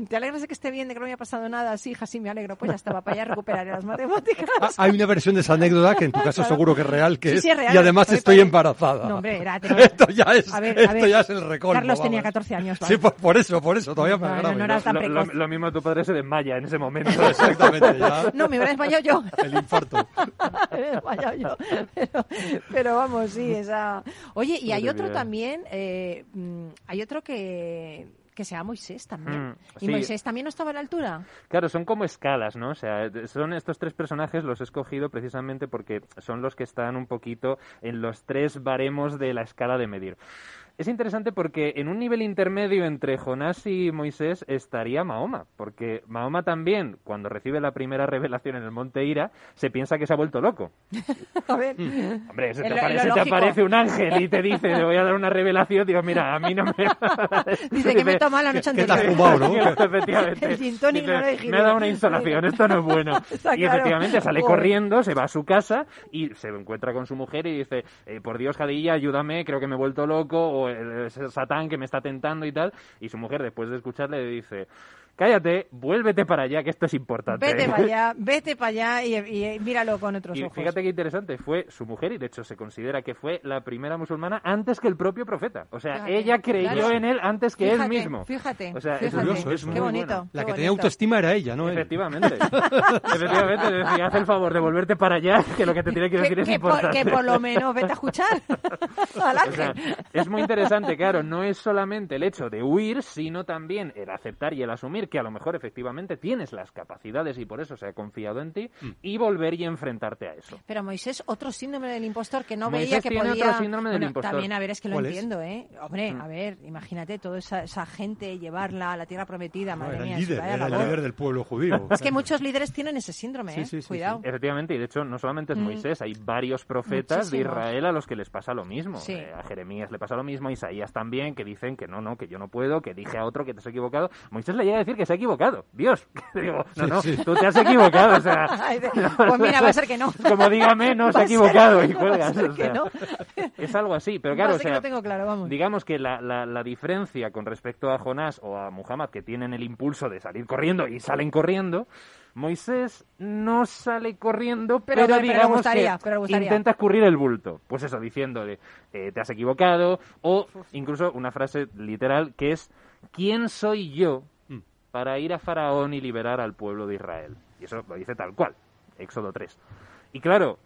¿Te alegras de que esté bien, de que no me haya pasado nada? Sí, hija, sí, me alegro. Pues ya está, papá, ya recuperaré las matemáticas. Ah, Hay una versión de esa anécdota que en tu caso seguro que es real, que Sí, es, sí, es real. y además Oye, estoy padre. embarazada. No, hombre, era- tenía- esto ya es, A ver, esto a ver, ya es el recolmo. Carlos tenía vamos. 14 años, Sí, ¿vale? por, por eso, por eso, todavía más No, no, grave. no era tan Lo, lo- lo mismo tu padre se desmaya en ese momento. Exactamente, ya. No, me hubiera desmayado yo. El infarto. Yo. Pero, pero vamos, sí, esa... Oye, y hay otro también, eh, mm, hay otro que, que se llama Moisés también. Mm, ¿Y sí. Moisés también no estaba a la altura? Claro, son como escalas, ¿no? O sea, son estos tres personajes los he escogido precisamente porque son los que están un poquito en los tres baremos de la escala de medir. Es interesante porque en un nivel intermedio entre Jonás y Moisés estaría Mahoma, porque Mahoma también, cuando recibe la primera revelación en el Monte Ira, se piensa que se ha vuelto loco. A ver. Hombre, se te, aparece un ángel y te dice, te voy a dar una revelación, digo, mira, a mí no me... Dice que me he tomado la noche ¿Qué te has anterior. fumado, no? Efectivamente. El gin tonic Dice, no lo he digerido. Me ha dado una insolación, esto no es bueno. Está y claro. efectivamente sale Joder. corriendo, se va a su casa y se encuentra con su mujer y dice, eh, por Dios, Jadilla, ayúdame, creo que me he vuelto loco, o es el Satán que me está tentando y tal. Y su mujer, después de escucharle, le dice, cállate, vuélvete para allá, que esto es importante. Vete para allá, vete para allá y, y míralo con otros Y ojos. fíjate qué interesante, fue su mujer y de hecho se considera que fue la primera musulmana antes que el propio profeta. O sea, Fíjate, ella creyó claro. en él antes que Fíjate, él mismo. Fíjate, O sea, es curioso eso, muy qué bonito. bueno. La qué que tenía autoestima era ella, ¿no? Efectivamente. Efectivamente, le decía, haz el favor de volverte para allá, que lo que te tiene que decir que, es que por, importante. que por lo menos vete a escuchar al O sea, ángel. es muy interesante, claro, no es solamente el hecho de huir, sino también el aceptar y el asumir que a lo mejor efectivamente tienes las capacidades y por eso se ha confiado en ti, Mm. y volver y enfrentarte a eso. Pero Moisés, otro síndrome del impostor que no Moisés veía que tiene podía... otro síndrome del Bueno, impostor. También, a ver, es que lo entiendo, ¿eh? Hombre, Mm. a ver, imagínate toda esa, esa gente, llevarla a la tierra prometida, No, madre era mía. líder, era el labor. líder del pueblo judío. Es que muchos líderes tienen ese síndrome, Sí, ¿eh? sí, sí, Cuidado. Efectivamente, y de hecho no solamente es Mm. Moisés, hay varios profetas de. Israel a los que les pasa lo mismo. Sí. Eh, a Jeremías le pasa lo mismo, a Isaías también, que dicen que no, no, que yo no puedo, que dije a otro que te has equivocado. Moisés le llega a decir que se ha equivocado. Dios, digo, no, no, Sí, sí. tú te has equivocado, o sea... Pues mira, va a ser que no. Como dígame, no se ha equivocado y cuelgas. ser o que sea, no. Es algo así, pero claro, o ser que sea, lo tengo claro, vamos. digamos que la, la, la diferencia con respecto a Jonás o a Muhammad, que tienen el impulso de salir corriendo y salen corriendo, Moisés no sale corriendo, Pero- pero, digamos gustaría, que pero intenta escurrir el bulto. Pues eso, diciéndole, eh, te has equivocado, o incluso una frase literal que es, ¿quién soy yo. Para ir a Faraón y liberar al pueblo de Israel? Y eso lo dice tal cual, Éxodo 3. Y claro,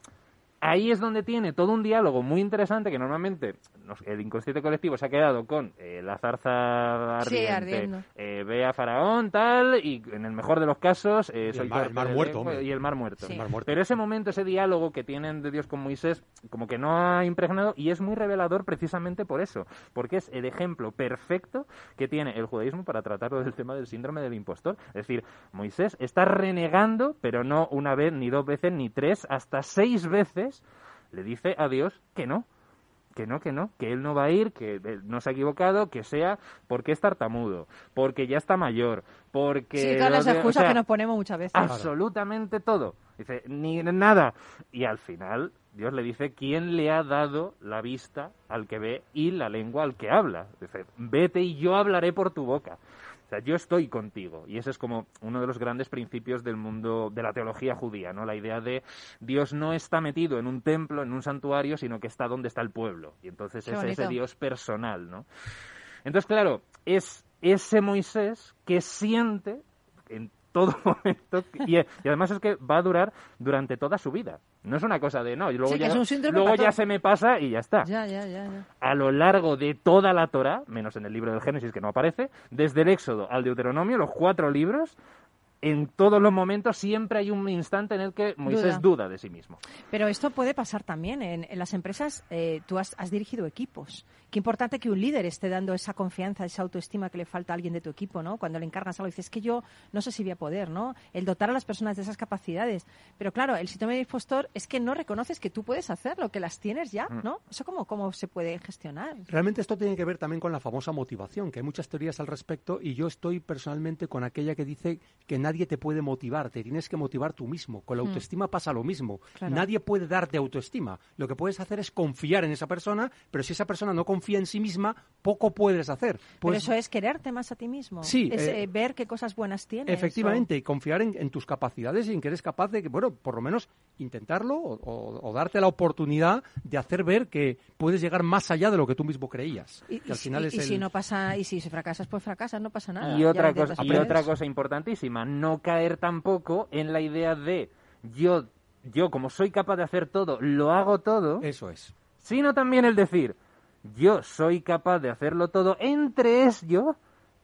ahí es donde tiene todo un diálogo muy interesante que normalmente nos- el inconsciente colectivo se ha quedado con eh, la zarza Sí, ardiente, ardiendo. eh, ve a Faraón, tal, y en el mejor de los casos eh, el mar- el mar muerto, y el mar muerto. Sí. El mar muerto. Pero ese momento, ese diálogo que tienen de Dios con Moisés, como que no ha impregnado y es muy revelador precisamente por eso, porque es el ejemplo perfecto que tiene el judaísmo para tratar del tema del síndrome del impostor. Es decir, Moisés está renegando, pero no una vez, ni dos veces, ni tres, hasta seis veces le dice a Dios que no, que no, que no, que él no va a ir, que él no se ha equivocado, que sea porque es tartamudo, porque ya está mayor, porque... Sí, todas las o excusas sea, que nos ponemos muchas veces. absolutamente todo. Dice, ni nada. Y al final, Dios le dice, ¿quién le ha dado la vista al que ve y la lengua al que habla? Dice, vete y yo hablaré por tu boca. O sea, yo estoy contigo. Y ese es como uno de los grandes principios del mundo de la teología judía, ¿no? La idea de Dios no está metido en un templo, en un santuario, sino que está donde está el pueblo. Y entonces es ese. Dios personal, ¿no? Entonces, claro, es ese Moisés que siente en todo momento, y, y además es que va a durar durante toda su vida. No es una cosa de, no, y luego, Sí, ya, luego ya se me pasa y ya está. Ya, ya. A lo largo de toda la Torah, menos en el libro del Génesis que no aparece, desde el Éxodo al Deuteronomio, los cuatro libros, en todos los momentos siempre hay un instante en el que Moisés Duda. duda, de sí mismo. Pero esto puede pasar también en, en las empresas. eh, tú has, has dirigido equipos. Qué importante que un líder esté dando esa confianza, esa autoestima que le falta a alguien de tu equipo, ¿no? Cuando le encargas algo, dices, es que yo no sé si voy a poder, ¿no? El dotar a las personas de esas capacidades. Pero claro, el síndrome de impostor es que no reconoces que tú puedes hacerlo, que las tienes ya, Mm. ¿no? ¿Eso cómo, cómo se puede gestionar? Realmente esto tiene que ver también con la famosa motivación, que hay muchas teorías al respecto y yo estoy personalmente con aquella que dice que nadie te puede motivar, te tienes que motivar tú mismo. Con la Hmm. autoestima pasa lo mismo. Claro. Nadie puede darte autoestima. Lo que puedes hacer es confiar en esa persona, pero si esa persona no confía en sí misma, poco puedes hacer. Pero Pues, eso es quererte más a ti mismo. Sí, Es eh, eh, ver qué cosas buenas tienes. Efectivamente, y confiar en, en tus capacidades y en que eres capaz de, que, bueno, por lo menos intentarlo o, o- o darte la oportunidad de hacer ver que puedes llegar más allá de lo que tú mismo creías. Y, que al final y- es y si no pasa, y si fracasas, pues fracasas, no pasa nada. Y otra, cosa, y otra cosa importantísima, no caer tampoco en la idea de yo, yo como soy capaz de hacer todo, lo hago todo, Eso es. sino también el decir yo soy capaz de hacerlo todo, entre es yo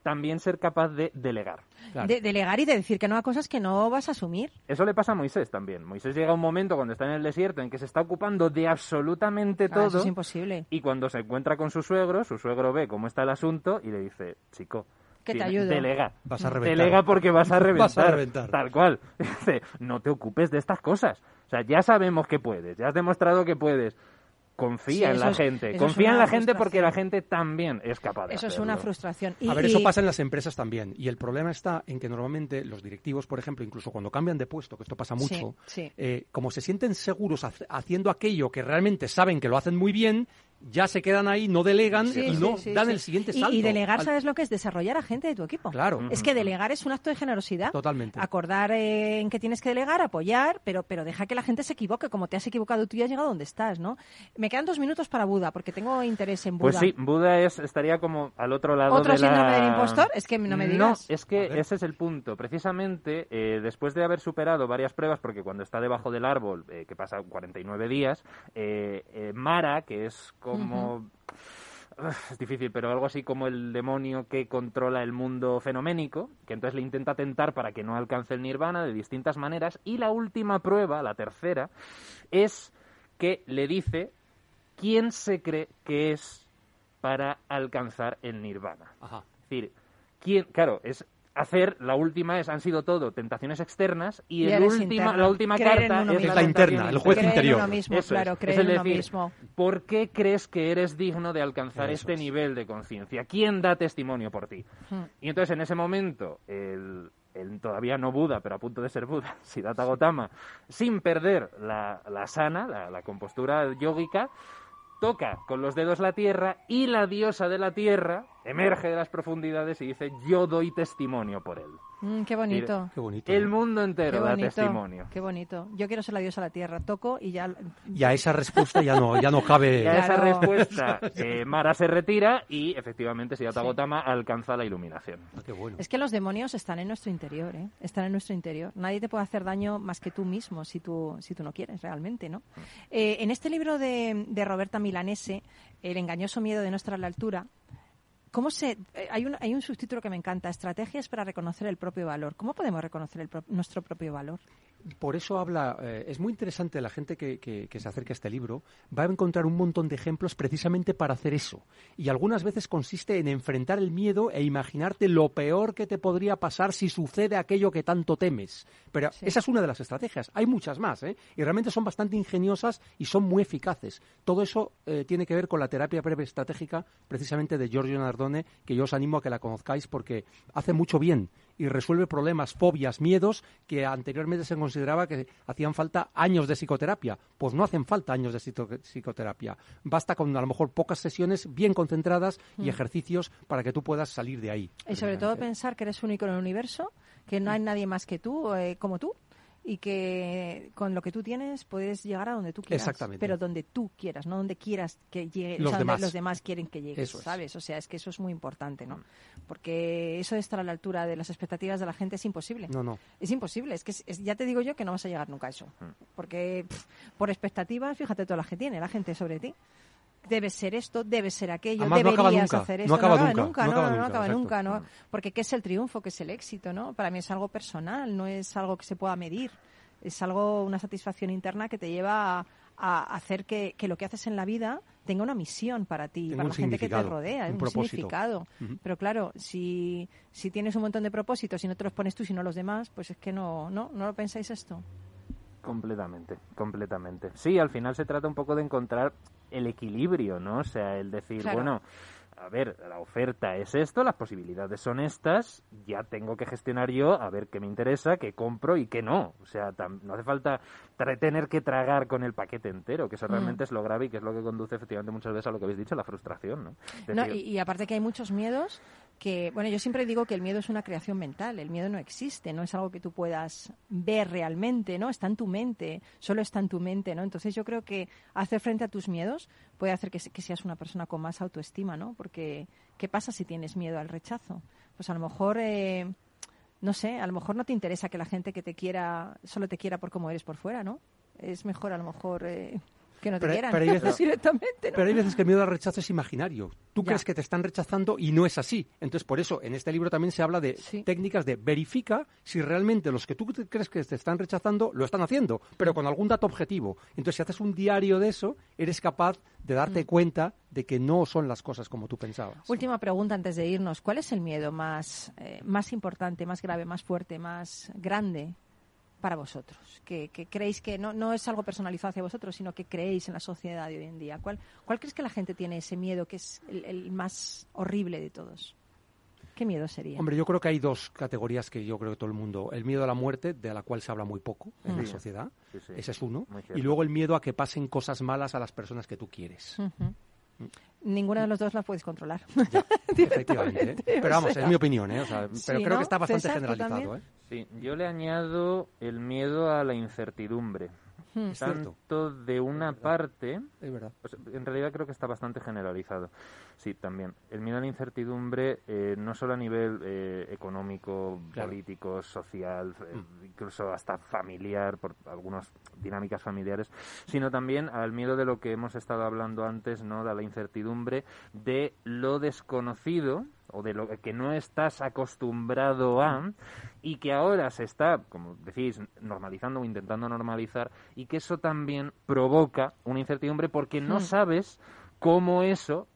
también ser capaz de delegar. Claro. De, delegar y de decir que no a cosas que no vas a asumir. Eso le pasa a Moisés también. Moisés llega a un momento cuando está en el desierto en que se está ocupando de absolutamente Claro, eso todo es imposible. y cuando se encuentra con su suegro, su suegro ve cómo está el asunto y le dice, chico, Que te ayudo". delega. Vas a reventar. Delega porque vas a reventar. Vas a reventar. Tal cual. Dice, no te ocupes de estas cosas. O sea, ya sabemos que puedes, ya has demostrado que puedes. Confía Sí, en la es- gente. Confía en la gente porque la gente también es capaz de Eso es una frustración. Y, A ver, y- eso pasa en las empresas también. Y el problema está en que normalmente los directivos, por ejemplo, incluso cuando cambian de puesto, que esto pasa mucho, sí. eh, como se sienten seguros haciendo aquello que realmente saben que lo hacen muy bien, ya se quedan ahí, no delegan Sí, y sí, no sí, dan sí. el siguiente salto. Y, delegar, al- ¿sabes lo que es? Desarrollar a gente de tu equipo. Claro. Es que delegar es un acto de generosidad. Totalmente. Acordar eh, en que tienes que delegar, apoyar, pero, pero deja que la gente se equivoque. Como te has equivocado tú y has llegado donde estás, ¿no? Me quedan dos minutos para Buda, porque tengo interés en Buda. Pues sí, Buda es, estaría como al otro lado ¿Otro de la... síndrome del impostor? Es que no me digas. No, es que ese es el punto. Precisamente, eh, después de haber superado varias pruebas, porque cuando está debajo del árbol, eh, que pasa 49 días, eh, eh, Mara, que es como... uf, es difícil, pero algo así como el demonio que controla el mundo fenoménico, que entonces le intenta tentar para que no alcance el nirvana de distintas maneras. Y la última prueba, la tercera, es que le dice quién se cree que es para alcanzar el nirvana. Ajá. Es decir, quién, claro, es hacer, la última es, han sido todo tentaciones externas y, Y el última, la última Creer en carta uno es la interna, el juez Creer en interior. uno mismo, Eso claro, es. creer Es uno mismo. ¿Por qué crees que eres digno de alcanzar Eso este es. nivel de conciencia? ¿Quién da testimonio por ti? Hmm. Y entonces en ese momento, el, el todavía no Buda, pero a punto de ser Buda, Siddhartha Gautama, sin perder la, la sana, la, la compostura yógica, toca con los dedos la tierra y la diosa de la tierra emerge de las profundidades y dice, yo doy testimonio por él. Mm, qué bonito. Qué bonito. El mundo Qué entero da testimonio. qué bonito. Yo quiero ser la diosa de la tierra. Toco y ya. Y a esa respuesta ya no, ya no cabe. Y a esa respuesta, eh, Mara se retira y efectivamente Siddhartha Sí. Alcanza la iluminación. Ah, qué bueno. Es que los demonios están en nuestro interior, ¿eh? Están en nuestro interior. Nadie te puede hacer daño más que tú mismo si tú, si tú no quieres realmente, ¿no? Eh, en este libro de, de Roberta Milanese, El engañoso miedo de no estar a la altura, ¿cómo se, eh, hay, un, hay un subtítulo que me encanta, Estrategias para reconocer el propio valor. ¿Cómo podemos reconocer el pro- nuestro propio valor? Por eso habla, eh, es muy interesante la gente que, que- que se acerca a este libro, va a encontrar un montón de ejemplos precisamente para hacer eso. Y algunas veces consiste en enfrentar el miedo e imaginarte lo peor que te podría pasar si sucede aquello que tanto temes. Pero Sí. esa es una de las estrategias. Hay muchas más, ¿eh? Y realmente son bastante ingeniosas y son muy eficaces. Todo eso eh, tiene que ver con la terapia breve estratégica, precisamente de Giorgio Nardone, que yo os animo a que la conozcáis porque hace mucho bien y resuelve problemas, fobias, miedos que anteriormente se consideraba que hacían falta años de psicoterapia. Pues no hacen falta años de psicoterapia. Basta con a lo mejor pocas sesiones bien concentradas y ejercicios para que tú puedas salir de ahí. Y sobre todo pensar que eres único en el universo, que no hay nadie más que tú, eh, como tú, y que con lo que tú tienes puedes llegar a donde tú quieras. Exactamente. Pero donde tú quieras, no donde quieras que llegue, Los o sea, donde demás. los demás quieren que llegues, Eso es. ¿sabes? O sea, es que eso es muy importante, ¿no? Porque eso de estar a la altura de las expectativas de la gente es imposible. No, no. Es imposible, es que es- es- ya te digo yo que no vas a llegar nunca a eso. Porque pff, por expectativas, fíjate todas las que tiene la gente sobre ti. Debes ser esto, debes ser aquello, Además, no acaba deberías nunca, hacer no esto. acaba nunca, nunca, no no, acaba no, no nunca, acaba exacto. nunca, ¿no? Porque ¿qué es el triunfo? ¿Qué es el éxito? ¿no? Para mí es algo personal, no es algo que se pueda medir. Es algo, una satisfacción interna que te lleva a, a hacer que, que lo que haces en la vida tenga una misión para ti, para la gente que te rodea, un un, propósito. significado. Pero claro, si, si tienes un montón de propósitos y no te los pones tú, sino los demás, pues es que no, no, no lo pensáis esto. Completamente, completamente. Sí, al final se trata un poco de encontrar el equilibrio, ¿no? O sea, el decir, Claro. bueno, a ver, la oferta es esto, las posibilidades son estas, ya tengo que gestionar yo a ver qué me interesa, qué compro y qué no. O sea, no hace falta tener que tragar con el paquete entero, que eso Mm. realmente es lo grave y que es lo que conduce efectivamente muchas veces a lo que habéis dicho, la frustración, ¿no? Y, y aparte que hay muchos miedos que, bueno, yo siempre digo que el miedo es una creación mental, el miedo no existe, no es algo que tú puedas ver realmente, ¿no? Está en tu mente, solo está en tu mente, ¿no? Entonces yo creo que hacer frente a tus miedos puede hacer que, que seas una persona con más autoestima, ¿no? Porque, ¿qué pasa si tienes miedo al rechazo? Pues a lo mejor... eh, no sé, a lo mejor no te interesa que la gente que te quiera solo te quiera por cómo eres por fuera, ¿no? Es mejor a lo mejor eh, que no te Pero- quieran pero hay veces- directamente, ¿no? Pero hay veces que el miedo al rechazo es imaginario. Tú Ya. crees que te están rechazando y no es así. Entonces, por eso, en este libro también se habla de Sí. técnicas de verifica si realmente los que tú crees que te están rechazando lo están haciendo, pero con algún dato objetivo. Entonces, si haces un diario de eso, eres capaz de darte cuenta de que no son las cosas como tú pensabas. Última pregunta antes de irnos. ¿Cuál es el miedo más, eh, más importante, más grave, más fuerte, más grande para vosotros? Que, que creéis que no, no es algo personalizado hacia vosotros, sino que creéis en la sociedad de hoy en día. ¿Cuál, cuál crees que la gente tiene ese miedo que es el, el más horrible de todos? ¿Qué miedo sería? Hombre, yo creo que hay dos categorías que yo creo que todo el mundo. El miedo a la muerte, de la cual se habla muy poco en la Sí. sociedad. Sí, sí. Ese es uno. Y luego el miedo a que pasen cosas malas a las personas que tú quieres. Ujú. Ninguna de los dos la puedes controlar. Efectivamente. ¿eh? Pero vamos, es mi opinión, ¿eh? O sea, pero Sí, creo ¿no? que está bastante César, ¿tú generalizado? ¿eh? Sí, yo le añado el miedo a la incertidumbre. Hmm. Cierto. tanto de una parte Es verdad. o sea, en realidad creo que está bastante generalizado. Sí, también. El miedo a la incertidumbre, eh, no solo a nivel eh, económico, Claro. político, social, eh, incluso hasta familiar, por algunas dinámicas familiares, sino también al miedo de lo que hemos estado hablando antes, ¿no? De la incertidumbre de lo desconocido o de lo que no estás acostumbrado a y que ahora se está, como decís, normalizando o intentando normalizar y que eso también provoca una incertidumbre porque no Hmm. sabes cómo eso,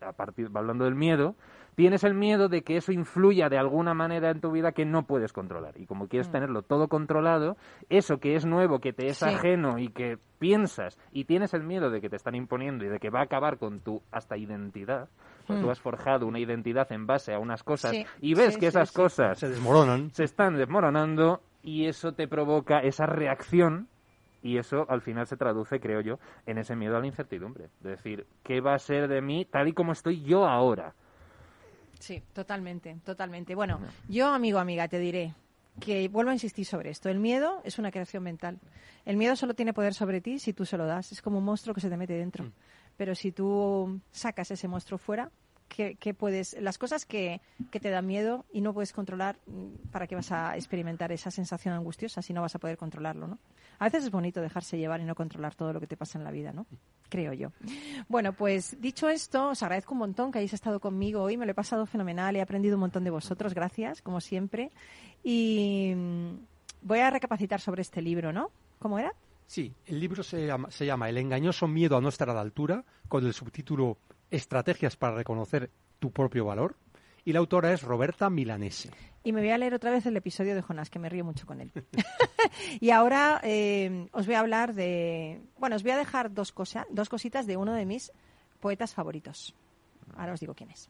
a partir, hablando del miedo, tienes el miedo de que eso influya de alguna manera en tu vida que no puedes controlar. Y como quieres Mm. tenerlo todo controlado, eso que es nuevo, que te es Sí. ajeno y que piensas y tienes el miedo de que te están imponiendo y de que va a acabar con tu hasta identidad, porque Mm. tú has forjado una identidad en base a unas cosas Sí. y ves Sí, que esas sí. cosas Se desmoronan. se están desmoronando y eso te provoca esa reacción y eso al final se traduce, creo yo, en ese miedo a la incertidumbre. De decir, ¿qué va a ser de mí tal y como estoy yo ahora? Sí, totalmente, totalmente. Bueno, yo, amigo, amiga, te diré que vuelvo a insistir sobre esto. El miedo es una creación mental. El miedo solo tiene poder sobre ti si tú se lo das. Es como un monstruo que se te mete dentro. Mm. Pero si tú sacas ese monstruo fuera, ¿qué, qué puedes? Las cosas que, que te dan miedo y no puedes controlar, mm, ¿para qué vas a experimentar esa sensación angustiosa si no vas a poder controlarlo, no? A veces es bonito dejarse llevar y no controlar todo lo que te pasa en la vida, ¿no? Creo yo. Bueno, pues dicho esto, os agradezco un montón que hayáis estado conmigo hoy. Me lo he pasado fenomenal, he aprendido un montón de vosotros, gracias, como siempre. Y mm, voy a recapacitar sobre este libro, ¿no? ¿Cómo era? Sí, el libro se llama, se llama El engañoso miedo a no estar a la altura, con el subtítulo Estrategias para reconocer tu propio valor. Y la autora es Roberta Milanese. Y me voy a leer otra vez el episodio de Jonás, que me río mucho con él. y ahora eh, os voy a hablar de... Bueno, os voy a dejar dos, cosa, dos cositas de uno de mis poetas favoritos. Ahora os digo quién es.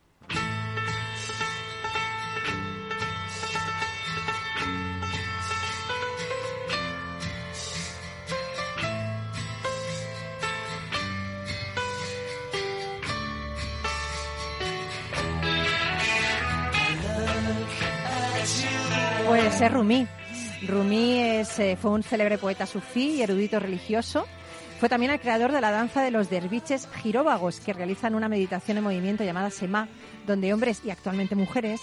Pues es Rumi. Eh, fue un célebre poeta sufí y erudito religioso. Fue también el creador de la danza de los derviches giróvagos, que realizan una meditación en movimiento llamada Sema, donde hombres y actualmente mujeres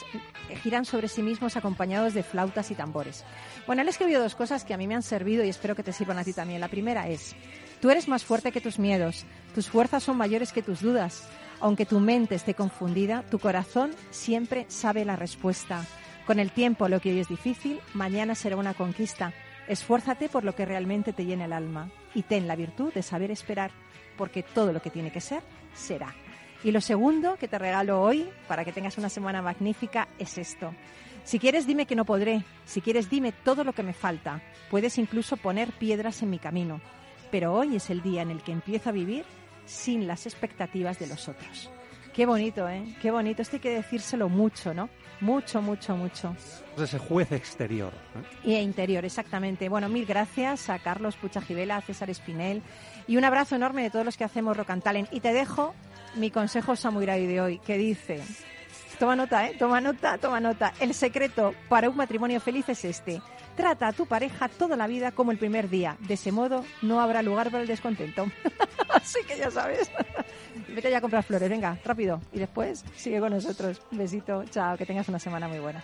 eh, giran sobre sí mismos acompañados de flautas y tambores. Bueno, él escribió dos cosas que a mí me han servido y espero que te sirvan a ti también. La primera es, tú eres más fuerte que tus miedos, tus fuerzas son mayores que tus dudas. Aunque tu mente esté confundida, tu corazón siempre sabe la respuesta. Con el tiempo lo que hoy es difícil, mañana será una conquista. Esfuérzate por lo que realmente te llena el alma y ten la virtud de saber esperar, porque todo lo que tiene que ser, será. Y lo segundo que te regalo hoy, para que tengas una semana magnífica, es esto. Si quieres, dime que no podré. Si quieres, dime todo lo que me falta. Puedes incluso poner piedras en mi camino. Pero hoy es el día en el que empiezo a vivir sin las expectativas de los otros. Qué bonito, ¿eh? Qué bonito. Esto hay que decírselo mucho, ¿no? Mucho, mucho, mucho. Ese juez exterior. ¿eh? Y interior, exactamente. Bueno, mil gracias a Carlos Puchajivela, a César Espinel y un abrazo enorme de todos los que hacemos Rock and Talent. Y te dejo mi consejo samurai de hoy, que dice, toma nota, ¿eh? Toma nota, toma nota. El secreto para un matrimonio feliz es este. Trata a tu pareja toda la vida como el primer día. De ese modo no habrá lugar para el descontento. Así que ya sabes. Vete ya a comprar flores, venga, rápido. Y después sigue con nosotros. Besito, chao, que tengas una semana muy buena.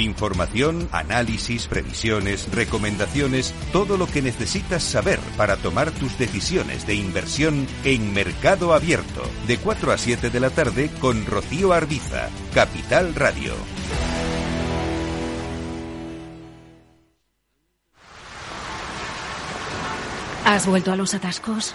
Información, análisis, previsiones, recomendaciones, todo lo que necesitas saber para tomar tus decisiones de inversión en Mercado Abierto, de 4 a 7 de la tarde con Rocío Arbiza, Capital Radio. ¿Has vuelto a los atascos?